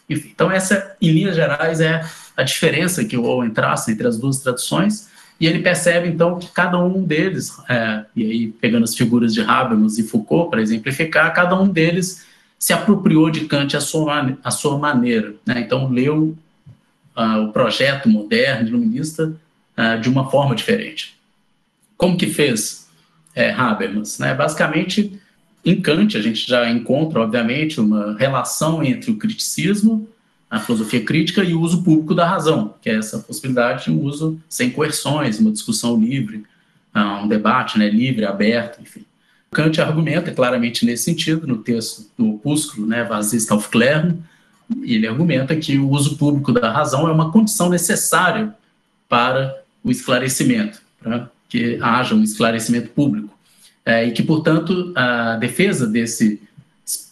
Enfim, então essa, em linhas gerais, é a diferença que o Owen traça entre as duas tradições, e ele percebe, então, que cada um deles, é, e aí pegando as figuras de Habermas e Foucault para exemplificar, cada um deles se apropriou de Kant à sua, à sua maneira. Né? Então, leu o projeto moderno, iluminista, de uma forma diferente. Como que fez é, Habermas? Né? Basicamente, em Kant, a gente já encontra, obviamente, uma relação entre o criticismo, a filosofia crítica e o uso público da razão, que é essa possibilidade de um uso sem coerções, uma discussão livre, um debate né, livre, aberto, enfim. Kant argumenta claramente nesse sentido, no texto do opúsculo, né, Vazista auf Klären, ele argumenta que o uso público da razão é uma condição necessária para o esclarecimento, para que haja um esclarecimento público é, e que, portanto, a defesa desse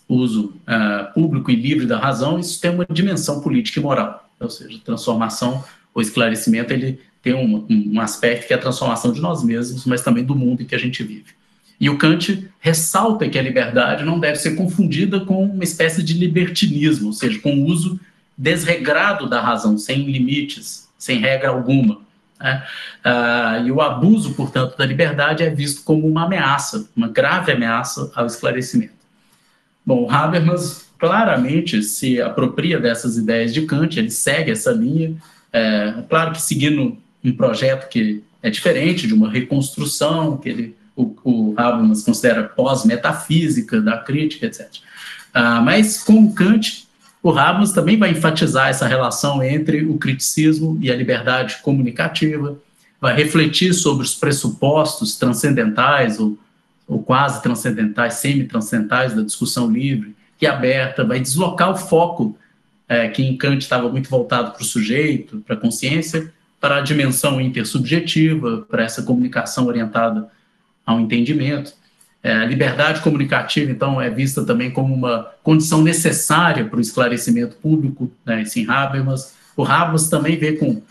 uso uh, público e livre da razão, isso tem uma dimensão política e moral, ou seja, transformação ou esclarecimento, ele tem um, um aspecto que é a transformação de nós mesmos, mas também do mundo em que a gente vive. E o Kant ressalta que a liberdade não deve ser confundida com uma espécie de libertinismo, ou seja, com o uso desregrado da razão, sem limites, sem regra alguma. Né? Uh, e o abuso, portanto, da liberdade é visto como uma ameaça, uma grave ameaça ao esclarecimento. Bom, Habermas claramente se apropria dessas ideias de Kant, ele segue essa linha, é, claro que seguindo um projeto que é diferente de uma reconstrução, que ele, o, o Habermas considera pós-metafísica da crítica, etc. Ah, mas, como Kant, o Habermas também vai enfatizar essa relação entre o criticismo e a liberdade comunicativa, vai refletir sobre os pressupostos transcendentais ou, ou quase transcendentais, semi-transcendentais da discussão livre e aberta, vai deslocar o foco é, que em Kant estava muito voltado para o sujeito, para a consciência, para a dimensão intersubjetiva, para essa comunicação orientada ao entendimento. É, a liberdade comunicativa, então, é vista também como uma condição necessária para o esclarecimento público, né, esse Habermas. O Habermas também vê com,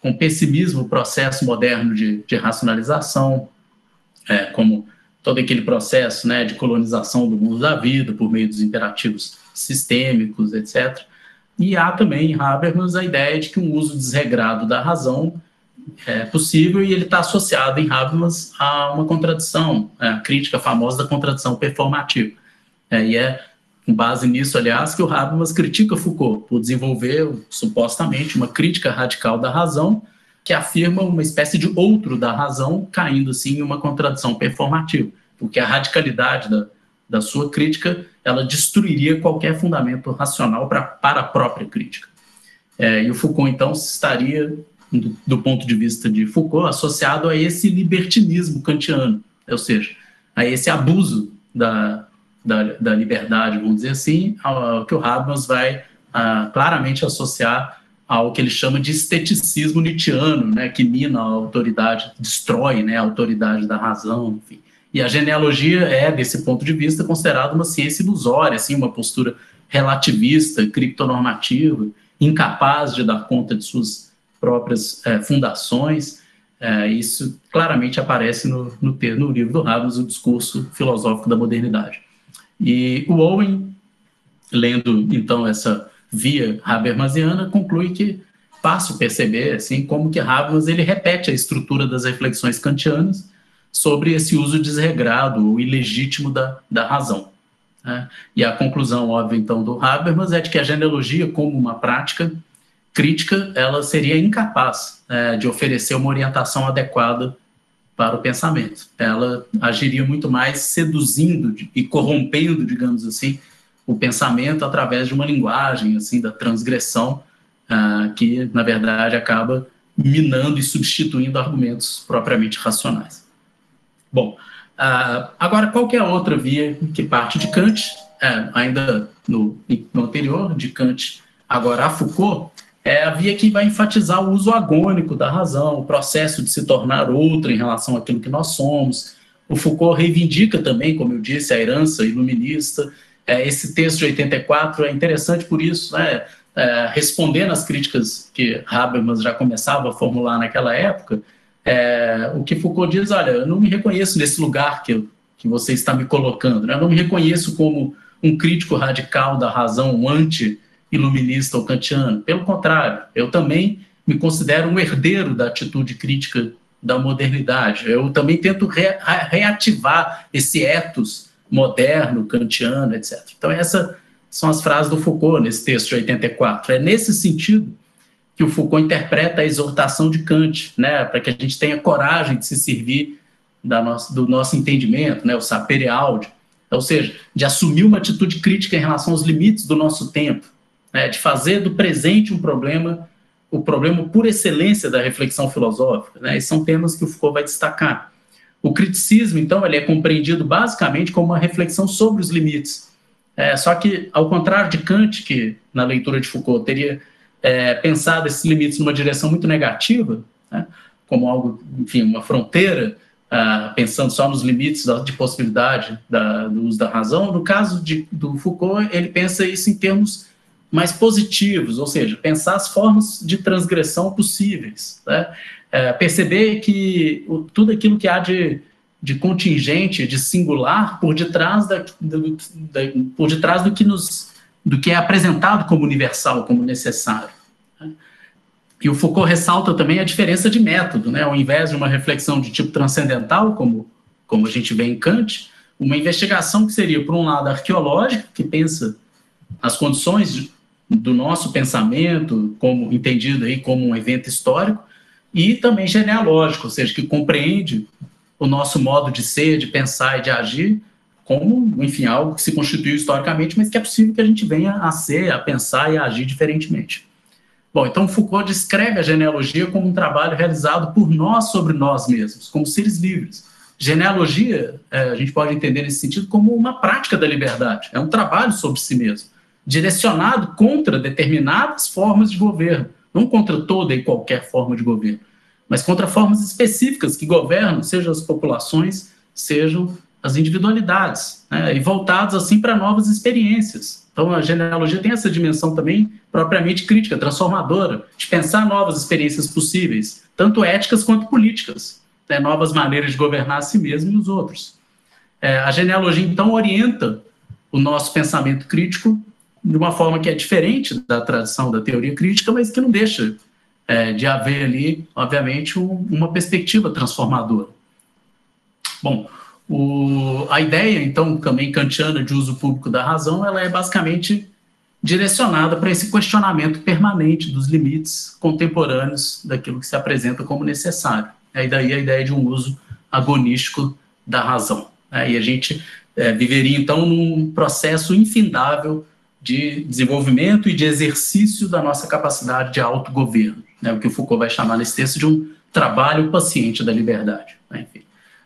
com pessimismo o processo moderno de, de racionalização, é, como todo aquele processo né, de colonização do mundo da vida por meio dos imperativos sistêmicos, etc. E há também em Habermas a ideia de que um uso desregrado da razão é possível e ele está associado em Habermas a uma contradição, é, a crítica famosa da contradição performativa. É, e é com base nisso, aliás, que o Habermas critica Foucault por desenvolver, supostamente, uma crítica radical da razão que afirma uma espécie de outro da razão, caindo, assim, em uma contradição performativa, porque a radicalidade da, da sua crítica, ela destruiria qualquer fundamento racional pra, para a própria crítica. É, e o Foucault, então, estaria, do, do, ponto de vista de Foucault, associado a esse libertinismo kantiano, ou seja, a esse abuso da, da, da liberdade, vamos dizer assim, ao, que o Habermas vai ah, claramente associar ao que ele chama de esteticismo nietzschiano, né, que mina a autoridade, destrói né, a autoridade da razão, enfim. E a genealogia é, desse ponto de vista, considerada uma ciência ilusória, assim, uma postura relativista, criptonormativa, incapaz de dar conta de suas próprias é, fundações. É, isso claramente aparece no, no, no livro do Habermas, o discurso filosófico da modernidade. E o Owen, lendo então essa via Habermasiana, conclui que fácil perceber assim como que Habermas ele repete a estrutura das reflexões kantianas sobre esse uso desregrado ou ilegítimo da, da razão. Né? E a conclusão óbvia então do Habermas é de que a genealogia como uma prática crítica ela seria incapaz é, de oferecer uma orientação adequada para o pensamento. Ela agiria muito mais seduzindo e corrompendo, digamos assim, o pensamento através de uma linguagem assim da transgressão uh, que, na verdade, acaba minando e substituindo argumentos propriamente racionais. Bom, uh, agora qual é a outra via que parte de Kant, é, ainda no, no anterior, de Kant agora a Foucault, é a via que vai enfatizar o uso agônico da razão, o processo de se tornar outro em relação àquilo que nós somos. O Foucault reivindica também, como eu disse, a herança iluminista. É, esse texto de 84 é interessante por isso, né? É, respondendo às críticas que Habermas já começava a formular naquela época, é, o que Foucault diz, olha, eu não me reconheço nesse lugar que, eu, que você está me colocando, né? eu não me reconheço como um crítico radical da razão, um anti iluminista ou kantiano. Pelo contrário, eu também me considero um herdeiro da atitude crítica da modernidade. Eu também tento re reativar esse ethos moderno, kantiano, etc. Então, essas são as frases do Foucault nesse texto de 84. É nesse sentido que o Foucault interpreta a exortação de Kant, né, para que a gente tenha coragem de se servir nossa, do nosso entendimento, né, o sapere aude, ou seja, de assumir uma atitude crítica em relação aos limites do nosso tempo, né, de fazer do presente um problema, o problema por excelência da reflexão filosófica. Né, e são temas que o Foucault vai destacar. O criticismo, então, ele é compreendido basicamente como uma reflexão sobre os limites. É, só que, ao contrário de Kant, que na leitura de Foucault teria é, pensado esses limites numa direção muito negativa, né, como algo, enfim, uma fronteira, ah, pensando só nos limites de possibilidade da, do uso da razão, no caso de, do Foucault, ele pensa isso em termos mais positivos, ou seja, pensar as formas de transgressão possíveis, né? é, perceber que o, tudo aquilo que há de, de contingente, de singular, por detrás da, do, da, por detrás do que nos do que é apresentado como universal, como necessário. Né? E o Foucault ressalta também a diferença de método, né? Ao invés de uma reflexão de tipo transcendental, como como a gente vê em Kant, uma investigação que seria, por um lado, arqueológica, que pensa as condições do nosso pensamento, como entendido aí como um evento histórico, e também genealógico, ou seja, que compreende o nosso modo de ser, de pensar e de agir como, enfim, algo que se constituiu historicamente, mas que é possível que a gente venha a ser, a pensar e a agir diferentemente. Bom, então Foucault descreve a genealogia como um trabalho realizado por nós sobre nós mesmos, como seres livres. Genealogia, é, a gente pode entender nesse sentido como uma prática da liberdade, é um trabalho sobre si mesmo direcionado contra determinadas formas de governo, não contra toda e qualquer forma de governo, mas contra formas específicas que governam, sejam as populações, sejam as individualidades, né, e voltados assim para novas experiências. Então a genealogia tem essa dimensão também propriamente crítica, transformadora, de pensar novas experiências possíveis, tanto éticas quanto políticas, né, novas maneiras de governar a si mesmo e os outros. É, a genealogia então orienta o nosso pensamento crítico de uma forma que é diferente da tradição da teoria crítica, mas que não deixa é, de haver ali, obviamente, um, uma perspectiva transformadora. Bom, o, a ideia, então, também kantiana de uso público da razão, ela é basicamente direcionada para esse questionamento permanente dos limites contemporâneos daquilo que se apresenta como necessário. E daí a ideia de um uso agonístico da razão. E a gente é, viveria, então, num processo infindável de desenvolvimento e de exercício da nossa capacidade de autogoverno, né? o que o Foucault vai chamar nesse texto de um trabalho paciente da liberdade. Né?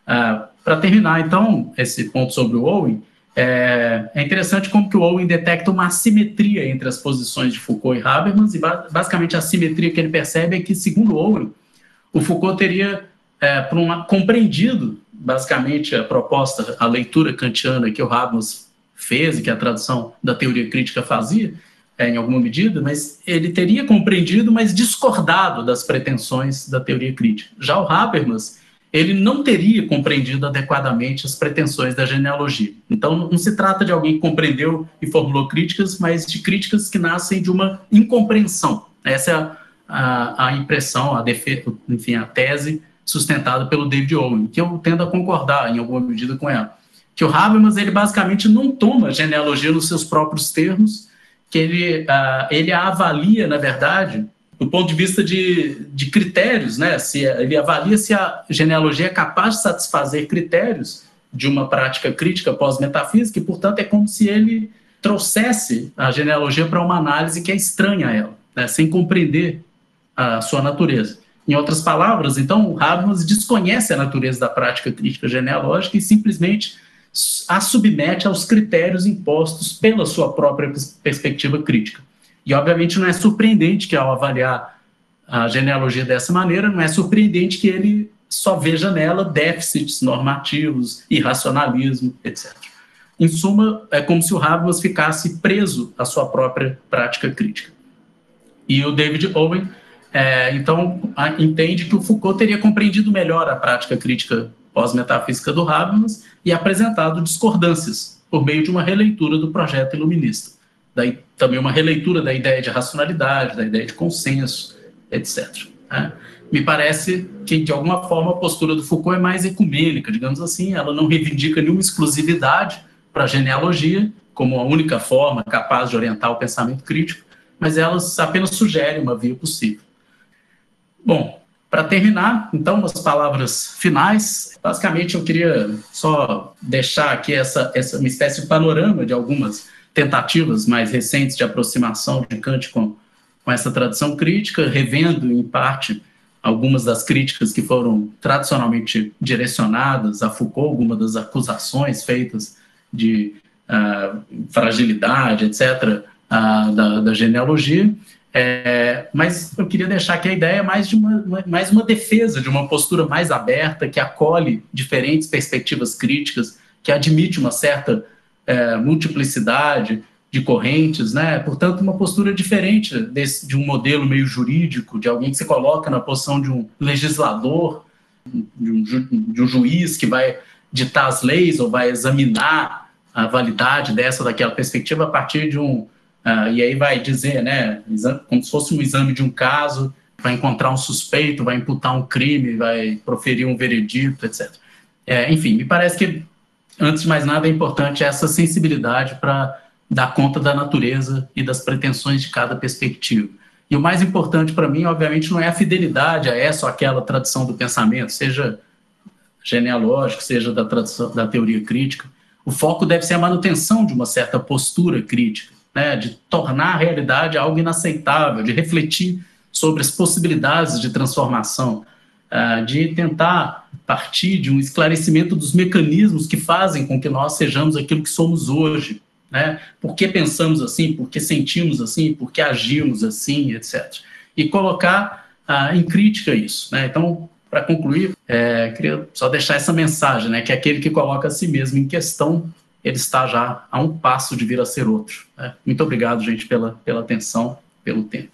Ah, para terminar, então, esse ponto sobre o Owen, é, é, interessante como que o Owen detecta uma assimetria entre as posições de Foucault e Habermas, e basicamente a assimetria que ele percebe é que, segundo Owen, o Foucault teria é, por uma, compreendido, basicamente, a proposta, a leitura kantiana que o Habermas fez e que a tradução da teoria crítica fazia, é, em alguma medida, mas ele teria compreendido, mas discordado das pretensões da teoria crítica. Já o Habermas ele não teria compreendido adequadamente as pretensões da genealogia. Então, não se trata de alguém que compreendeu e formulou críticas, mas de críticas que nascem de uma incompreensão. Essa é a, a, a impressão, a defesa, enfim, a tese sustentada pelo David Owen, que eu tendo a concordar em alguma medida com ela. Que o Habermas, ele basicamente não toma genealogia nos seus próprios termos, que ele, uh, ele a avalia, na verdade, do ponto de vista de, de critérios, né? Se ele avalia se a genealogia é capaz de satisfazer critérios de uma prática crítica pós-metafísica, e, portanto, é como se ele trouxesse a genealogia para uma análise que é estranha a ela, né? sem compreender a sua natureza. Em outras palavras, então, o Habermas desconhece a natureza da prática crítica genealógica e simplesmente a submete aos critérios impostos pela sua própria perspectiva crítica. E, obviamente, não é surpreendente que, ao avaliar a genealogia dessa maneira, não é surpreendente que ele só veja nela déficits normativos, irracionalismo, etc. Em suma, é como se o Habermas ficasse preso à sua própria prática crítica. E o David Owen, é, então, entende que o Foucault teria compreendido melhor a prática crítica pós-metafísica do Habermas e apresentado discordâncias por meio de uma releitura do projeto iluminista daí também uma releitura da ideia de racionalidade, da ideia de consenso, etc. Né? Me parece que, de alguma forma, a postura do Foucault é mais ecumênica, digamos assim, ela não reivindica nenhuma exclusividade para a genealogia, como a única forma capaz de orientar o pensamento crítico, mas ela apenas sugere uma via possível. Bom, para terminar, então, as palavras finais. Basicamente, eu queria só deixar aqui essa, essa uma espécie de panorama de algumas tentativas mais recentes de aproximação de Kant com, com essa tradição crítica, revendo, em parte, algumas das críticas que foram tradicionalmente direcionadas a Foucault, algumas das acusações feitas de uh, fragilidade, etc., uh, da, da, genealogia. É, mas eu queria deixar aqui a ideia mais de uma, mais uma defesa de uma postura mais aberta, que acolhe diferentes perspectivas críticas, que admite uma certa é, multiplicidade de correntes, né? Portanto, uma postura diferente desse, de um modelo meio jurídico, de alguém que se coloca na posição de um legislador, de um, ju, de um juiz que vai ditar as leis ou vai examinar a validade dessa daquela perspectiva a partir de um uh, e aí vai dizer, né, como se fosse um exame de um caso, vai encontrar um suspeito, vai imputar um crime, vai proferir um veredito, etc. É, enfim, me parece que antes de mais nada, é importante essa sensibilidade para dar conta da natureza e das pretensões de cada perspectiva. E o mais importante para mim, obviamente, não é a fidelidade a essa ou aquela tradição do pensamento, seja genealógico, seja da tradição da teoria crítica. O foco deve ser a manutenção de uma certa postura crítica, né, de tornar a realidade algo inaceitável, de refletir sobre as possibilidades de transformação, ah, de tentar partir de um esclarecimento dos mecanismos que fazem com que nós sejamos aquilo que somos hoje. Né? Por que pensamos assim, por que sentimos assim, por que agimos assim, etc. E colocar ah, em crítica isso. Né? Então, para concluir, é, queria só deixar essa mensagem, né, que aquele que coloca a si mesmo em questão, ele está já a um passo de vir a ser outro. Né? Muito obrigado, gente, pela, pela atenção, pelo tempo.